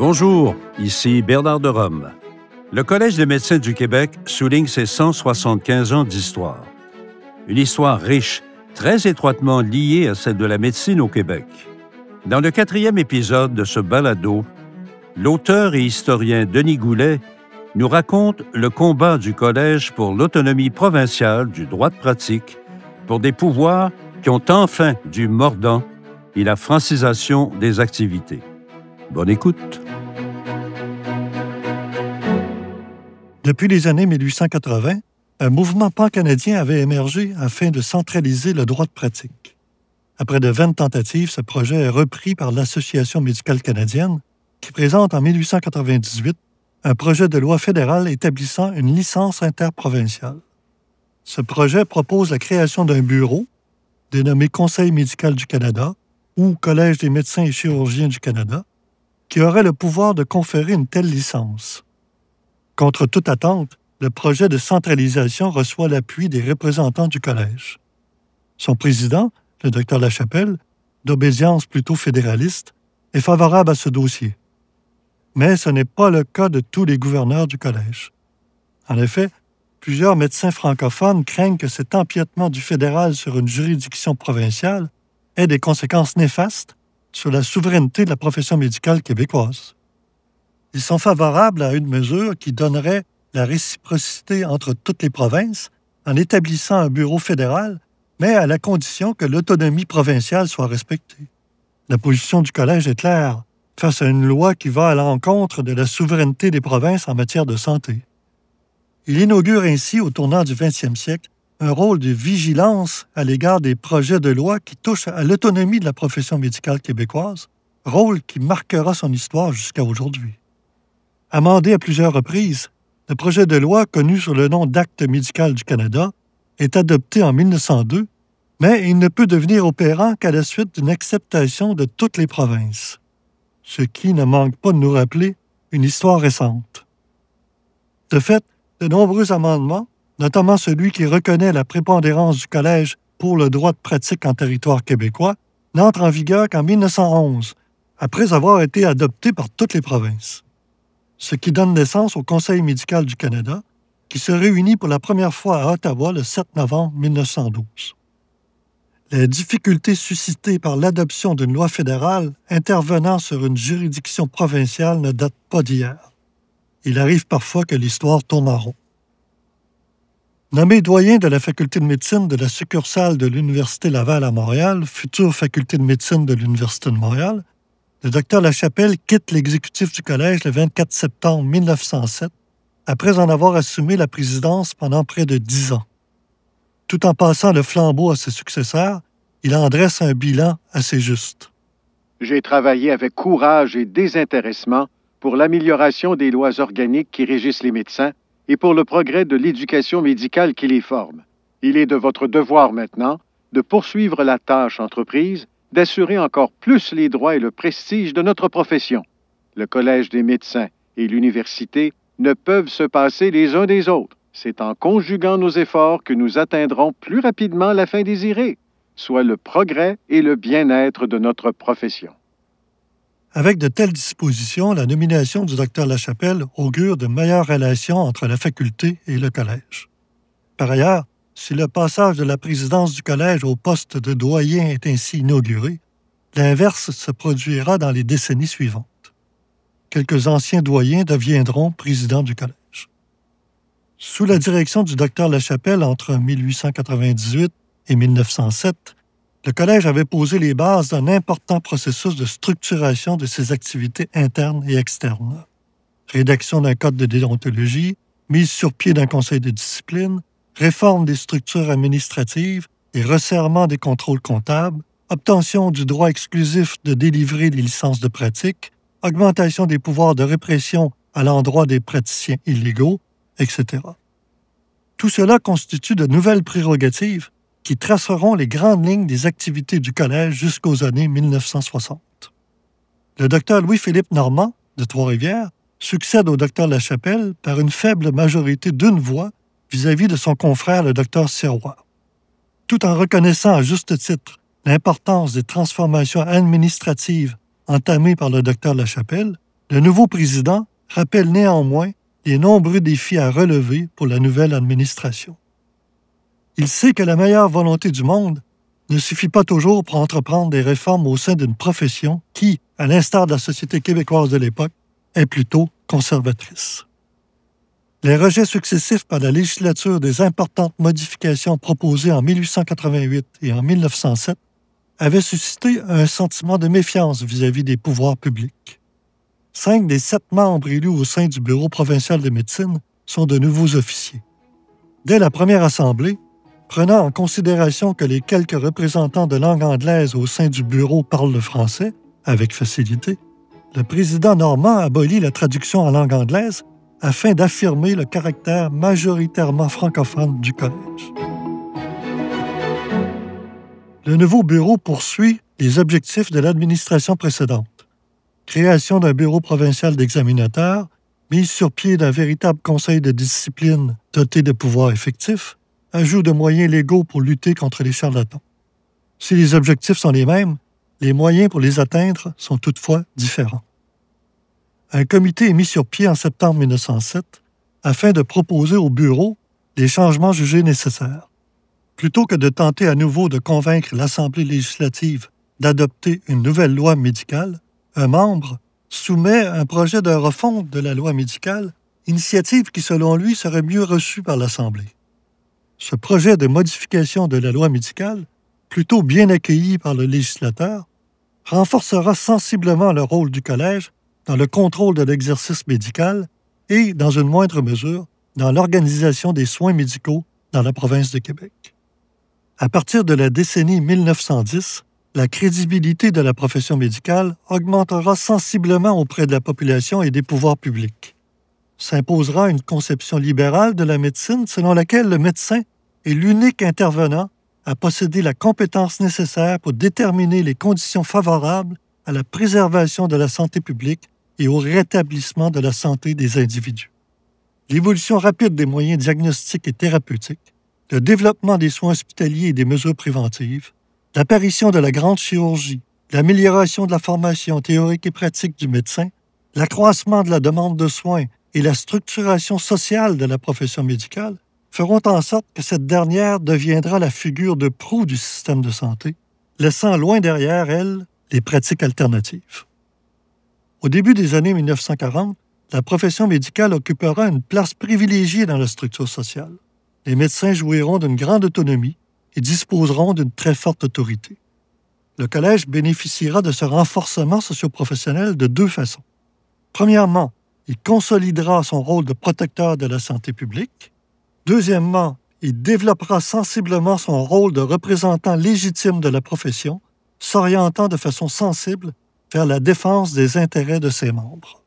Bonjour, ici Bernard de Rome. Le Collège des médecins du Québec souligne ses 175 ans d'histoire. Une histoire riche, très étroitement liée à celle de la médecine au Québec. Dans le quatrième épisode de ce balado, l'auteur et historien Denis Goulet nous raconte le combat du Collège pour l'autonomie provinciale du droit de pratique, pour des pouvoirs qui ont enfin du mordant et la francisation des activités. Bonne écoute. Depuis les années 1880, un mouvement pan-canadien avait émergé afin de centraliser le droit de pratique. Après de 20 tentatives, ce projet est repris par l'Association médicale canadienne, qui présente en 1898 un projet de loi fédérale établissant une licence interprovinciale. Ce projet propose la création d'un bureau, dénommé Conseil médical du Canada ou Collège des médecins et chirurgiens du Canada, qui aurait le pouvoir de conférer une telle licence. Contre toute attente, le projet de centralisation reçoit l'appui des représentants du Collège. Son président, le docteur Lachapelle, d'obédience plutôt fédéraliste, est favorable à ce dossier. Mais ce n'est pas le cas de tous les gouverneurs du Collège. En effet, plusieurs médecins francophones craignent que cet empiètement du fédéral sur une juridiction provinciale ait des conséquences néfastes sur la souveraineté de la profession médicale québécoise. Ils sont favorables à une mesure qui donnerait la réciprocité entre toutes les provinces en établissant un bureau fédéral, mais à la condition que l'autonomie provinciale soit respectée. La position du Collège est claire face à une loi qui va à l'encontre de la souveraineté des provinces en matière de santé. Il inaugure ainsi, au tournant du 20e siècle, un rôle de vigilance à l'égard des projets de loi qui touchent à l'autonomie de la profession médicale québécoise, rôle qui marquera son histoire jusqu'à aujourd'hui. Amendé à plusieurs reprises, le projet de loi connu sous le nom d'Acte médical du Canada est adopté en 1902, mais il ne peut devenir opérant qu'à la suite d'une acceptation de toutes les provinces, ce qui ne manque pas de nous rappeler une histoire récente. De fait, de nombreux amendements notamment celui qui reconnaît la prépondérance du Collège pour le droit de pratique en territoire québécois, n'entre en vigueur qu'en 1911, après avoir été adopté par toutes les provinces. Ce qui donne naissance au Conseil médical du Canada, qui se réunit pour la première fois à Ottawa le 7 novembre 1912. Les difficultés suscitées par l'adoption d'une loi fédérale intervenant sur une juridiction provinciale ne datent pas d'hier. Il arrive parfois que l'histoire tourne en rond. Nommé doyen de la faculté de médecine de la succursale de l'Université Laval à Montréal, future faculté de médecine de l'Université de Montréal, le docteur Lachapelle quitte l'exécutif du collège le 24 septembre 1907, après en avoir assumé la présidence pendant près de dix ans. Tout en passant le flambeau à ses successeurs, il en dresse un bilan assez juste. J'ai travaillé avec courage et désintéressement pour l'amélioration des lois organiques qui régissent les médecins et pour le progrès de l'éducation médicale qui les forme. Il est de votre devoir maintenant de poursuivre la tâche entreprise, d'assurer encore plus les droits et le prestige de notre profession. Le Collège des médecins et l'université ne peuvent se passer les uns des autres. C'est en conjuguant nos efforts que nous atteindrons plus rapidement la fin désirée, soit le progrès et le bien-être de notre profession. Avec de telles dispositions, la nomination du docteur Lachapelle augure de meilleures relations entre la faculté et le collège. Par ailleurs, si le passage de la présidence du collège au poste de doyen est ainsi inauguré, l'inverse se produira dans les décennies suivantes. Quelques anciens doyens deviendront présidents du collège. Sous la direction du docteur Lachapelle entre 1898 et 1907, le Collège avait posé les bases d'un important processus de structuration de ses activités internes et externes. Rédaction d'un code de déontologie, mise sur pied d'un conseil de discipline, réforme des structures administratives et resserrement des contrôles comptables, obtention du droit exclusif de délivrer des licences de pratique, augmentation des pouvoirs de répression à l'endroit des praticiens illégaux, etc. Tout cela constitue de nouvelles prérogatives qui traceront les grandes lignes des activités du collège jusqu'aux années 1960. Le docteur Louis-Philippe Normand, de Trois-Rivières, succède au docteur Lachapelle par une faible majorité d'une voix vis-à-vis de son confrère, le docteur Sirois. Tout en reconnaissant à juste titre l'importance des transformations administratives entamées par le docteur Lachapelle, le nouveau président rappelle néanmoins les nombreux défis à relever pour la nouvelle administration. Il sait que la meilleure volonté du monde ne suffit pas toujours pour entreprendre des réformes au sein d'une profession qui, à l'instar de la société québécoise de l'époque, est plutôt conservatrice. Les rejets successifs par la législature des importantes modifications proposées en 1888 et en 1907 avaient suscité un sentiment de méfiance vis-à-vis des pouvoirs publics. Cinq des sept membres élus au sein du Bureau provincial de médecine sont de nouveaux officiers. Dès la première assemblée, prenant en considération que les quelques représentants de langue anglaise au sein du bureau parlent le français, avec facilité, le président normand abolit la traduction en langue anglaise afin d'affirmer le caractère majoritairement francophone du collège. Le nouveau bureau poursuit les objectifs de l'administration précédente. Création d'un bureau provincial d'examinateurs, mise sur pied d'un véritable conseil de discipline doté de pouvoirs effectifs, ajout de moyens légaux pour lutter contre les charlatans. Si les objectifs sont les mêmes, les moyens pour les atteindre sont toutefois différents. Un comité est mis sur pied en septembre 1907 afin de proposer au bureau les changements jugés nécessaires. Plutôt que de tenter à nouveau de convaincre l'Assemblée législative d'adopter une nouvelle loi médicale, un membre soumet un projet de refonte de la loi médicale, initiative qui, selon lui, serait mieux reçue par l'Assemblée. Ce projet de modification de la loi médicale, plutôt bien accueilli par le législateur, renforcera sensiblement le rôle du collège dans le contrôle de l'exercice médical et, dans une moindre mesure, dans l'organisation des soins médicaux dans la province de Québec. À partir de la décennie 1910, la crédibilité de la profession médicale augmentera sensiblement auprès de la population et des pouvoirs publics. S'imposera une conception libérale de la médecine selon laquelle le médecin est l'unique intervenant à posséder la compétence nécessaire pour déterminer les conditions favorables à la préservation de la santé publique et au rétablissement de la santé des individus. L'évolution rapide des moyens diagnostiques et thérapeutiques, le développement des soins hospitaliers et des mesures préventives, l'apparition de la grande chirurgie, l'amélioration de la formation théorique et pratique du médecin, l'accroissement de la demande de soins et la structuration sociale de la profession médicale feront en sorte que cette dernière deviendra la figure de proue du système de santé, laissant loin derrière elle les pratiques alternatives. Au début des années 1940, la profession médicale occupera une place privilégiée dans la structure sociale. Les médecins jouiront d'une grande autonomie et disposeront d'une très forte autorité. Le collège bénéficiera de ce renforcement socioprofessionnel de deux façons. Premièrement, il consolidera son rôle de protecteur de la santé publique. Deuxièmement, il développera sensiblement son rôle de représentant légitime de la profession, s'orientant de façon sensible vers la défense des intérêts de ses membres.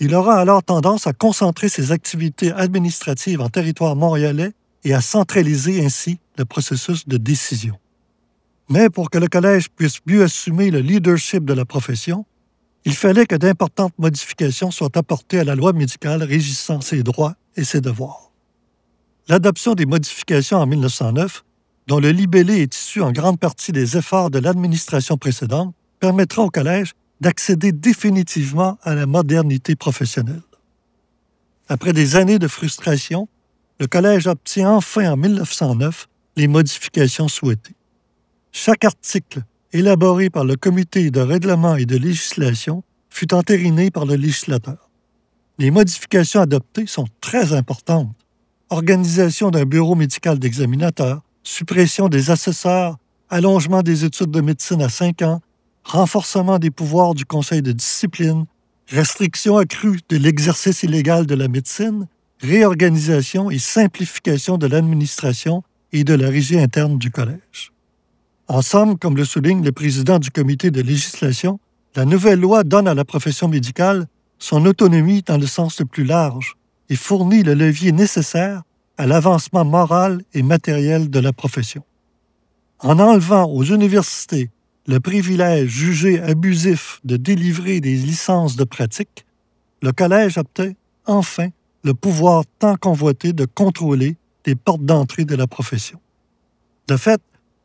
Il aura alors tendance à concentrer ses activités administratives en territoire montréalais et à centraliser ainsi le processus de décision. Mais pour que le collège puisse mieux assumer le leadership de la profession, il fallait que d'importantes modifications soient apportées à la loi médicale régissant ses droits et ses devoirs. L'adoption des modifications en 1909, dont le libellé est issu en grande partie des efforts de l'administration précédente, permettra au collège d'accéder définitivement à la modernité professionnelle. Après des années de frustration, le collège obtient enfin en 1909 les modifications souhaitées. Chaque article élaboré par le comité de règlement et de législation fut entériné par le législateur. Les modifications adoptées sont très importantes. Organisation d'un bureau médical d'examinateur, suppression des assesseurs, allongement des études de médecine à cinq ans, renforcement des pouvoirs du Conseil de discipline, restriction accrue de l'exercice illégal de la médecine, réorganisation et simplification de l'administration et de la régie interne du Collège. En somme, comme le souligne le président du comité de législation, la nouvelle loi donne à la profession médicale son autonomie dans le sens le plus large et fournit le levier nécessaire à l'avancement moral et matériel de la profession. En enlevant aux universités le privilège jugé abusif de délivrer des licences de pratique, le collège obtint enfin le pouvoir tant convoité de contrôler les portes d'entrée de la profession. De fait,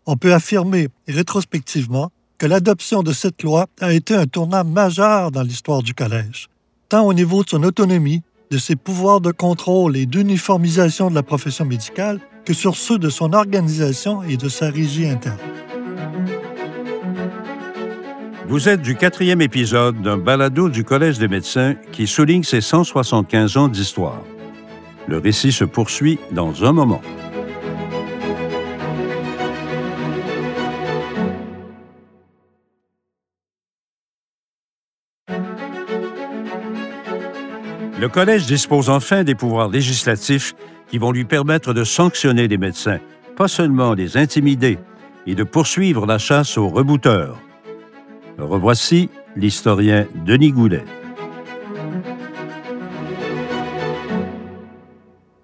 on peut affirmer rétrospectivement que l'adoption de cette loi a été un tournant majeur dans l'histoire du collège, tant au niveau de son autonomie, de ses pouvoirs de contrôle et d'uniformisation de la profession médicale que sur ceux de son organisation et de sa régie interne. Vous êtes du quatrième épisode d'un balado du Collège des médecins qui souligne ses 175 ans d'histoire. Le récit se poursuit dans un moment. Le Collège dispose enfin des pouvoirs législatifs qui vont lui permettre de sanctionner les médecins, pas seulement les intimider, et de poursuivre la chasse aux rebouteurs. Revoici l'historien Denis Goulet.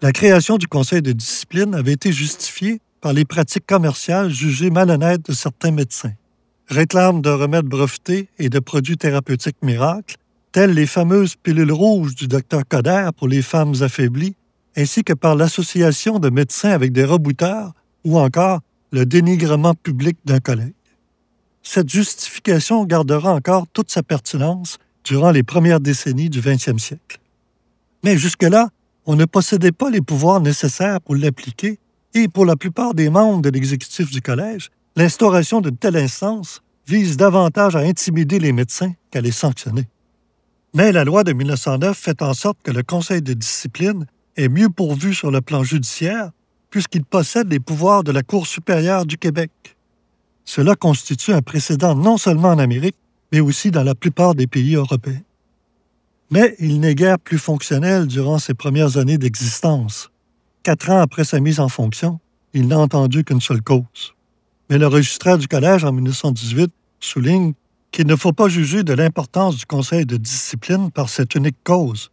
La création du Conseil de discipline avait été justifiée par les pratiques commerciales jugées malhonnêtes de certains médecins. Réclame de remèdes brevetés et de produits thérapeutiques miracles, telles les fameuses pilules rouges du docteur Coder pour les femmes affaiblies, ainsi que par l'association de médecins avec des rebouteurs ou encore le dénigrement public d'un collègue. Cette justification gardera encore toute sa pertinence durant les premières décennies du 20e siècle. Mais jusque-là, on ne possédait pas les pouvoirs nécessaires pour l'appliquer et pour la plupart des membres de l'exécutif du collège, l'instauration d'une telle instance vise davantage à intimider les médecins qu'à les sanctionner. Mais la loi de 1909 fait en sorte que le Conseil de discipline est mieux pourvu sur le plan judiciaire puisqu'il possède les pouvoirs de la Cour supérieure du Québec. Cela constitue un précédent non seulement en Amérique, mais aussi dans la plupart des pays européens. Mais il n'est guère plus fonctionnel durant ses premières années d'existence. Quatre ans après sa mise en fonction, il n'a entendu qu'une seule cause. Mais le registraire du collège en 1918 souligne qu'il ne faut pas juger de l'importance du conseil de discipline par cette unique cause.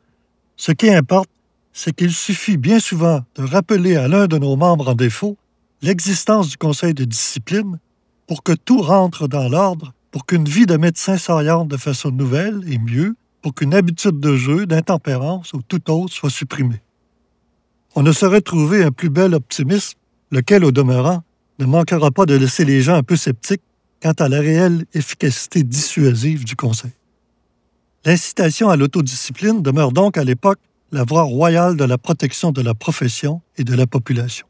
Ce qui importe, c'est qu'il suffit bien souvent de rappeler à l'un de nos membres en défaut l'existence du conseil de discipline pour que tout rentre dans l'ordre, pour qu'une vie de médecin s'oriente de façon nouvelle et mieux, pour qu'une habitude de jeu, d'intempérance ou tout autre soit supprimée. On ne saurait trouver un plus bel optimisme, lequel, au demeurant, ne manquera pas de laisser les gens un peu sceptiques quant à la réelle efficacité dissuasive du Conseil. L'incitation à l'autodiscipline demeure donc à l'époque la voie royale de la protection de la profession et de la population.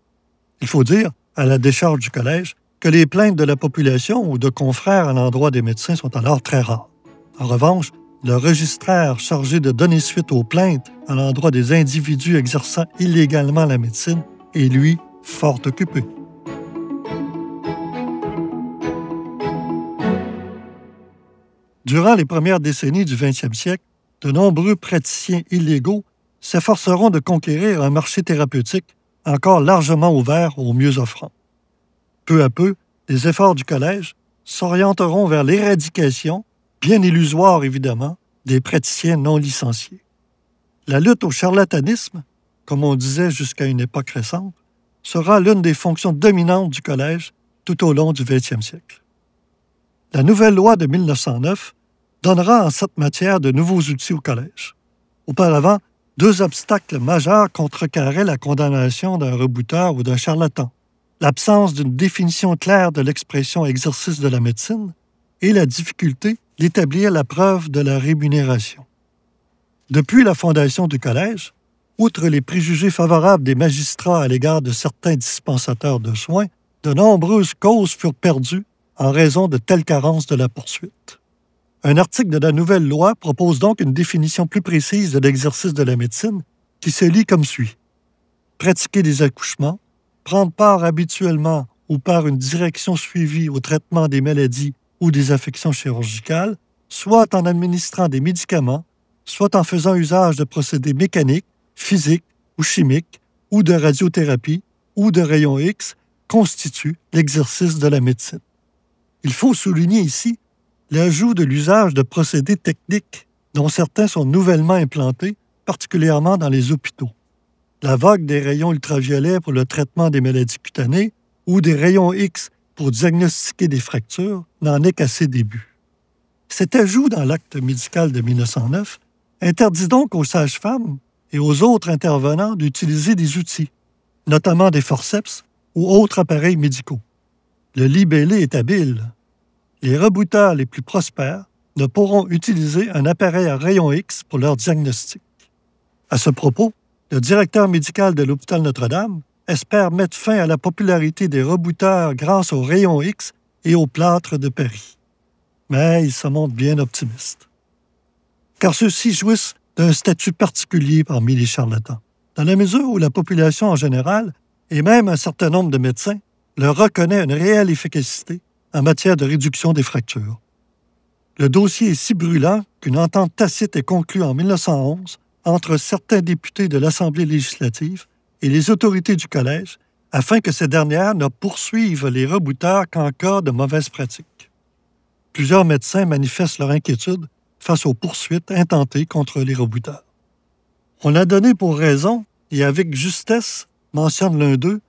Il faut dire, à la décharge du Collège, que les plaintes de la population ou de confrères à l'endroit des médecins sont alors très rares. En revanche, le registraire chargé de donner suite aux plaintes à l'endroit des individus exerçant illégalement la médecine est, lui, fort occupé. Durant les premières décennies du 20e siècle, de nombreux praticiens illégaux s'efforceront de conquérir un marché thérapeutique encore largement ouvert aux mieux offrants. Peu à peu, les efforts du collège s'orienteront vers l'éradication, bien illusoire évidemment, des praticiens non licenciés. La lutte au charlatanisme, comme on disait jusqu'à une époque récente, sera l'une des fonctions dominantes du collège tout au long du 20e siècle. La nouvelle loi de 1909 donnera en cette matière de nouveaux outils au collège. Auparavant, deux obstacles majeurs contrecarraient la condamnation d'un rebouteur ou d'un charlatan l'absence d'une définition claire de l'expression exercice de la médecine et la difficulté d'établir la preuve de la rémunération. Depuis la fondation du collège, outre les préjugés favorables des magistrats à l'égard de certains dispensateurs de soins, de nombreuses causes furent perdues en raison de telles carences de la poursuite. Un article de la nouvelle loi propose donc une définition plus précise de l'exercice de la médecine qui se lit comme suit. Pratiquer des accouchements, prendre part habituellement ou par une direction suivie au traitement des maladies ou des affections chirurgicales, soit en administrant des médicaments, soit en faisant usage de procédés mécaniques, physiques ou chimiques, ou de radiothérapie ou de rayons X, constitue l'exercice de la médecine. Il faut souligner ici l'ajout de l'usage de procédés techniques dont certains sont nouvellement implantés, particulièrement dans les hôpitaux. La vague des rayons ultraviolets pour le traitement des maladies cutanées ou des rayons X pour diagnostiquer des fractures n'en est qu'à ses débuts. Cet ajout dans l'acte médical de 1909 interdit donc aux sages-femmes et aux autres intervenants d'utiliser des outils, notamment des forceps ou autres appareils médicaux. le libellé est habile. Les rebouteurs les plus prospères ne pourront utiliser un appareil à rayon X pour leur diagnostic. À ce propos, le directeur médical de l'hôpital Notre-Dame espère mettre fin à la popularité des rebouteurs grâce aux rayons X et au plâtre de Paris. Mais il se montre bien optimiste. Car ceux-ci jouissent d'un statut particulier parmi les charlatans, dans la mesure où la population en général, et même un certain nombre de médecins, leur reconnaît une réelle efficacité en matière de réduction des fractures. Le dossier est si brûlant qu'une entente tacite est conclue en 1911 entre certains députés de l'Assemblée législative et les autorités du collège afin que ces dernières ne poursuivent les rebouteurs qu'en cas de mauvaise pratique. Plusieurs médecins manifestent leur inquiétude face aux poursuites intentées contre les rebouteurs. On a donné pour raison, et avec justesse, mentionne l'un d'eux,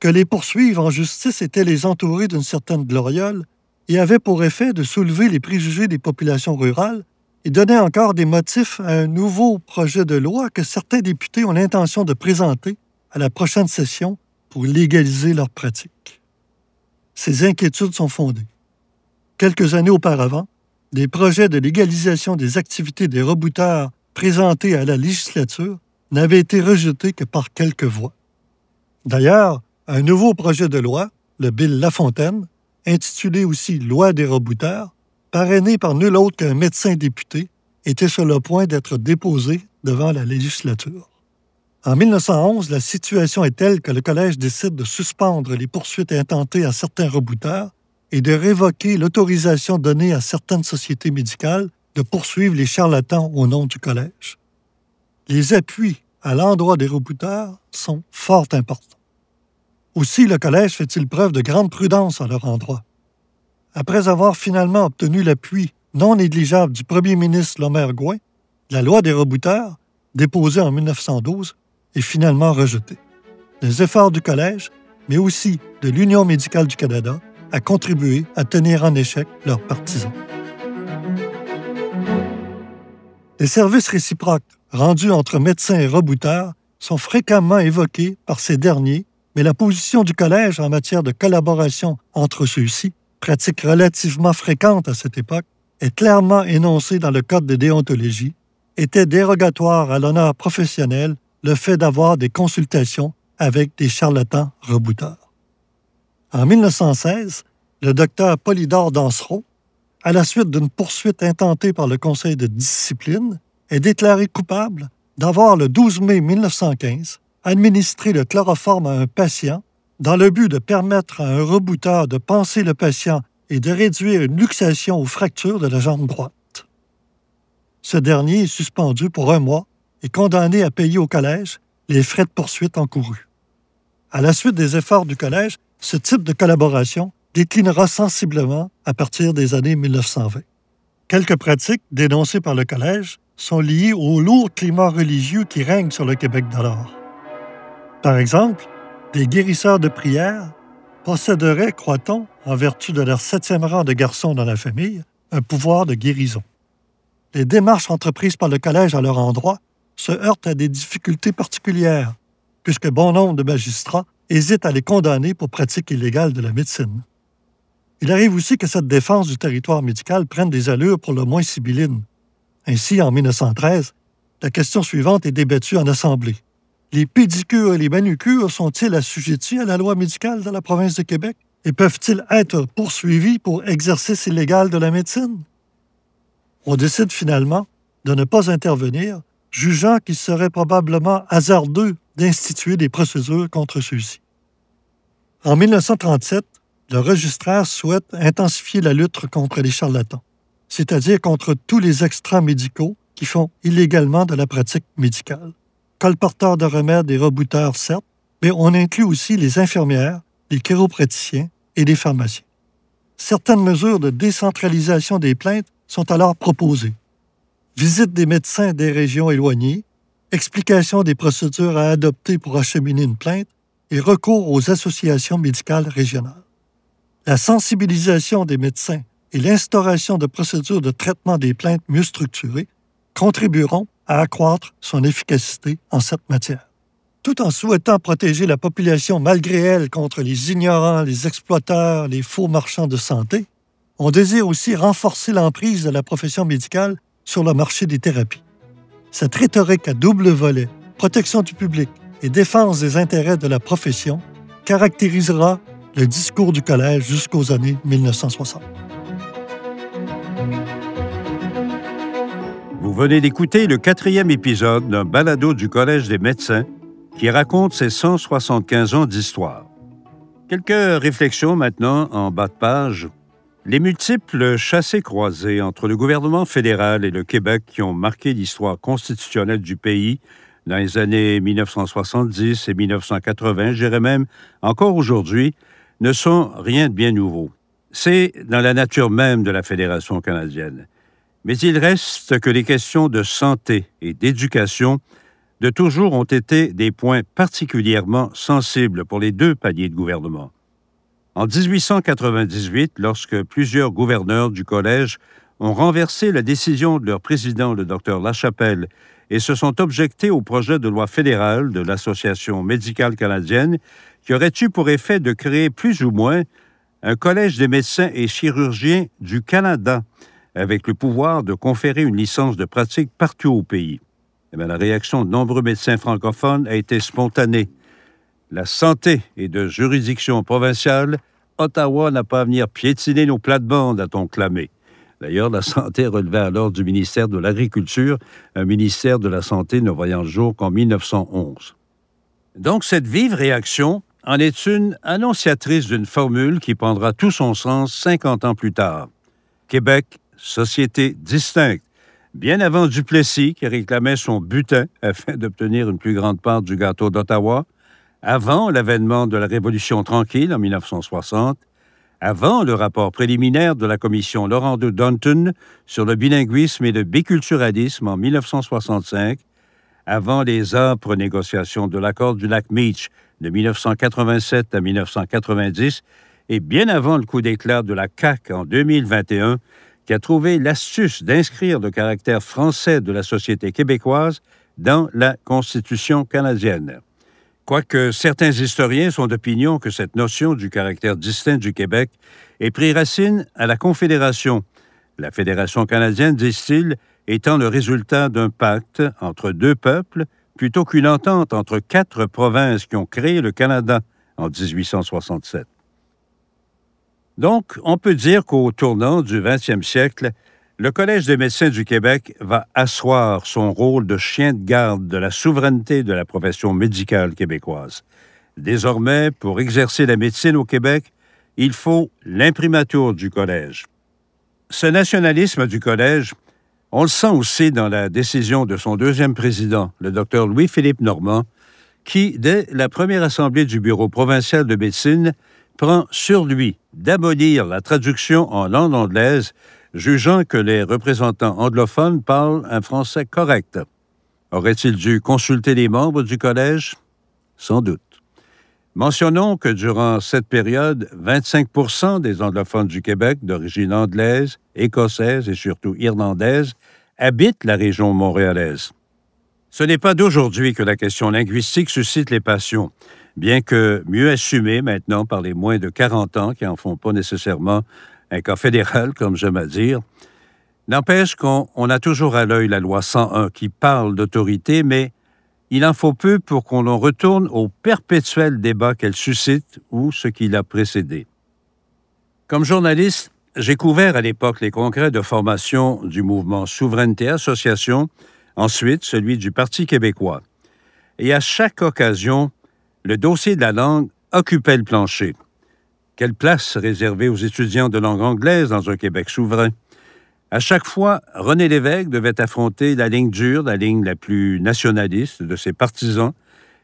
que les poursuivre en justice étaient les entourer d'une certaine gloriole et avaient pour effet de soulever les préjugés des populations rurales et donner encore des motifs à un nouveau projet de loi que certains députés ont l'intention de présenter à la prochaine session pour légaliser leurs pratiques. Ces inquiétudes sont fondées. Quelques années auparavant, des projets de légalisation des activités des rebouteurs présentés à la législature n'avaient été rejetés que par quelques voix. D'ailleurs, un nouveau projet de loi, le Bill Lafontaine, intitulé aussi Loi des rebouteurs, parrainé par nul autre qu'un médecin député, était sur le point d'être déposé devant la législature. En 1911, la situation est telle que le Collège décide de suspendre les poursuites intentées à certains rebouteurs et de révoquer l'autorisation donnée à certaines sociétés médicales de poursuivre les charlatans au nom du Collège. Les appuis à l'endroit des rebouteurs sont fort importants. Aussi, le Collège fait-il preuve de grande prudence à leur endroit. Après avoir finalement obtenu l'appui non négligeable du premier ministre Lomer Gouin, la loi des rebouteurs, déposée en 1912, est finalement rejeté. Les efforts du Collège, mais aussi de l'Union médicale du Canada, a contribué à tenir en échec leurs partisans. Les services réciproques rendus entre médecins et rebouteurs sont fréquemment évoqués par ces derniers, mais la position du Collège en matière de collaboration entre ceux-ci, pratique relativement fréquente à cette époque, est clairement énoncée dans le Code de déontologie, était dérogatoire à l'honneur professionnel le fait d'avoir des consultations avec des charlatans rebouteurs. En 1916, le docteur Polydore Dansereau, à la suite d'une poursuite intentée par le Conseil de discipline, est déclaré coupable d'avoir, le 12 mai 1915, administré le chloroforme à un patient dans le but de permettre à un rebouteur de panser le patient et de réduire une luxation ou fracture de la jambe droite. Ce dernier est suspendu pour un mois est condamné à payer au collège les frais de poursuite encourus. À la suite des efforts du collège, ce type de collaboration déclinera sensiblement à partir des années 1920. Quelques pratiques dénoncées par le collège sont liées au lourd climat religieux qui règne sur le Québec d'alors. Par exemple, des guérisseurs de prière posséderaient, croit-on, en vertu de leur septième rang de garçons dans la famille, un pouvoir de guérison. Les démarches entreprises par le collège à leur endroit se heurtent à des difficultés particulières, puisque bon nombre de magistrats hésitent à les condamner pour pratique illégale de la médecine. Il arrive aussi que cette défense du territoire médical prenne des allures pour le moins sibyllines. Ainsi, en 1913, la question suivante est débattue en Assemblée. Les pédicures et les manucures sont-ils assujettis à la loi médicale de la province de Québec? Et peuvent-ils être poursuivis pour exercice illégal de la médecine? On décide finalement de ne pas intervenir jugeant qu'il serait probablement hasardeux d'instituer des procédures contre ceux-ci. En 1937, le registraire souhaite intensifier la lutte contre les charlatans, c'est-à-dire contre tous les extras médicaux qui font illégalement de la pratique médicale. Colporteurs de remèdes et rebouteurs, certes, mais on inclut aussi les infirmières, les chiropraticiens et les pharmaciens. Certaines mesures de décentralisation des plaintes sont alors proposées, visite des médecins des régions éloignées, explication des procédures à adopter pour acheminer une plainte et recours aux associations médicales régionales. La sensibilisation des médecins et l'instauration de procédures de traitement des plaintes mieux structurées contribueront à accroître son efficacité en cette matière. tout en souhaitant protéger la population malgré elle contre les ignorants, les exploiteurs, les faux marchands de santé, on désire aussi renforcer l'emprise de la profession médicale sur le marché des thérapies. Cette rhétorique à double volet, protection du public et défense des intérêts de la profession, caractérisera le discours du collège jusqu'aux années 1960. Vous venez d'écouter le quatrième épisode d'un balado du Collège des médecins qui raconte ses 175 ans d'histoire. Quelques réflexions maintenant en bas de page. Les multiples chassés-croisés entre le gouvernement fédéral et le Québec qui ont marqué l'histoire constitutionnelle du pays dans les années 1970 et 1980, je dirais même encore aujourd'hui, ne sont rien de bien nouveau. C'est dans la nature même de la Fédération canadienne. Mais il reste que les questions de santé et d'éducation de toujours ont été des points particulièrement sensibles pour les deux paliers de gouvernement. En 1898, lorsque plusieurs gouverneurs du collège ont renversé la décision de leur président, le docteur Lachapelle, et se sont objectés au projet de loi fédérale de l'Association médicale canadienne qui aurait eu pour effet de créer plus ou moins un collège des médecins et chirurgiens du Canada, avec le pouvoir de conférer une licence de pratique partout au pays. Eh la réaction de nombreux médecins francophones a été spontanée. La santé est de juridiction provinciale. Ottawa n'a pas à venir piétiner nos plates-bandes, a-t-on clamé. D'ailleurs, la santé relevait alors du ministère de l'Agriculture, un ministère de la Santé ne voyant le jour qu'en 1911. Donc, cette vive réaction en est une annonciatrice d'une formule qui prendra tout son sens 50 ans plus tard. Québec, société distincte, bien avant Duplessis, qui réclamait son butin afin d'obtenir une plus grande part du gâteau d'Ottawa, avant l'avènement de la Révolution tranquille en 1960, avant le rapport préliminaire de la commission Laurent de Dunton sur le bilinguisme et le biculturalisme en 1965, avant les âpres négociations de l'accord du lac Meach de 1987 à 1990 et bien avant le coup d'éclat de la CAQ en 2021, qui a trouvé l'astuce d'inscrire le caractère français de la société québécoise dans la Constitution canadienne. Quoique certains historiens sont d'opinion que cette notion du caractère distinct du Québec ait pris racine à la Confédération, la Fédération canadienne, disent-ils, étant le résultat d'un pacte entre deux peuples plutôt qu'une entente entre quatre provinces qui ont créé le Canada en 1867. Donc, on peut dire qu'au tournant du 20e siècle, le Collège des médecins du Québec va asseoir son rôle de chien de garde de la souveraineté de la profession médicale québécoise. Désormais, pour exercer la médecine au Québec, il faut l'imprimatur du Collège. Ce nationalisme du Collège, on le sent aussi dans la décision de son deuxième président, le docteur Louis-Philippe Normand, qui, dès la première assemblée du Bureau provincial de médecine, prend sur lui d'abolir la traduction en langue anglaise, jugeant que les représentants anglophones parlent un français correct. Aurait-il dû consulter les membres du collège? Sans doute. Mentionnons que durant cette période, 25% des anglophones du Québec d'origine anglaise, écossaise et surtout irlandaise habitent la région montréalaise. Ce n'est pas d'aujourd'hui que la question linguistique suscite les passions bien que mieux assumé maintenant par les moins de 40 ans qui n'en font pas nécessairement un cas fédéral, comme j'aime à dire. N'empêche qu'on a toujours à l'œil la loi 101 qui parle d'autorité, mais il en faut peu pour qu'on en retourne au perpétuel débat qu'elle suscite ou ce qui l'a précédé. Comme journaliste, j'ai couvert à l'époque les congrès de formation du mouvement Souveraineté Association, ensuite celui du Parti québécois. Et à chaque occasion, le dossier de la langue occupait le plancher. Quelle place réservée aux étudiants de langue anglaise dans un Québec souverain? À chaque fois, René Lévesque devait affronter la ligne dure, la ligne la plus nationaliste de ses partisans,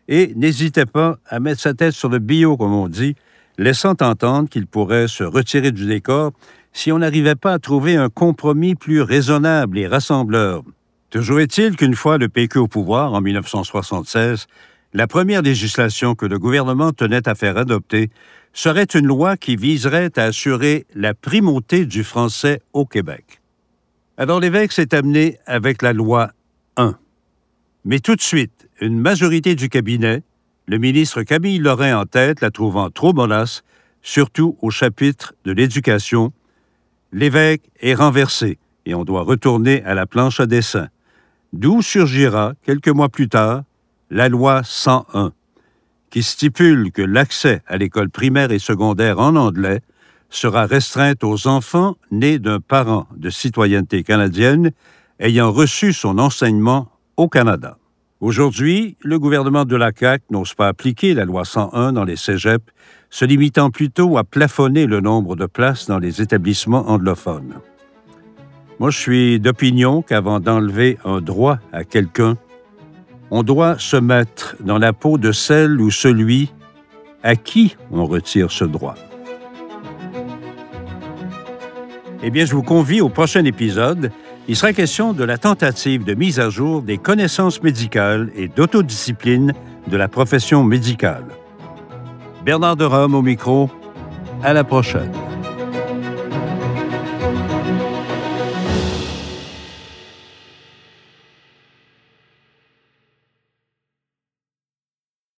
et n'hésitait pas à mettre sa tête sur le bio, comme on dit, laissant entendre qu'il pourrait se retirer du décor si on n'arrivait pas à trouver un compromis plus raisonnable et rassembleur. Toujours est-il qu'une fois le PQ au pouvoir, en 1976, la première législation que le gouvernement tenait à faire adopter serait une loi qui viserait à assurer la primauté du français au Québec. Alors l'évêque s'est amené avec la loi 1. Mais tout de suite, une majorité du cabinet, Le ministre Camille Lorrain en tête la trouvant trop mollasse, surtout au chapitre de l'éducation. L'évêque est renversé et on doit retourner à la planche à dessin. D'où surgira, quelques mois plus tard, la loi 101, qui stipule que l'accès à l'école primaire et secondaire en anglais sera restreinte aux enfants nés d'un parent de citoyenneté canadienne ayant reçu son enseignement au Canada. Aujourd'hui, le gouvernement de la CAQ n'ose pas appliquer la loi 101 dans les cégeps, se limitant plutôt à plafonner le nombre de places dans les établissements anglophones. Moi, je suis d'opinion qu'avant d'enlever un droit à quelqu'un, on doit se mettre dans la peau de celle ou celui à qui on retire ce droit. Eh bien, je vous convie au prochain épisode. Il sera question de la tentative de mise à jour des connaissances médicales et d'autodiscipline de la profession médicale. Bernard de Rome au micro. À la prochaine.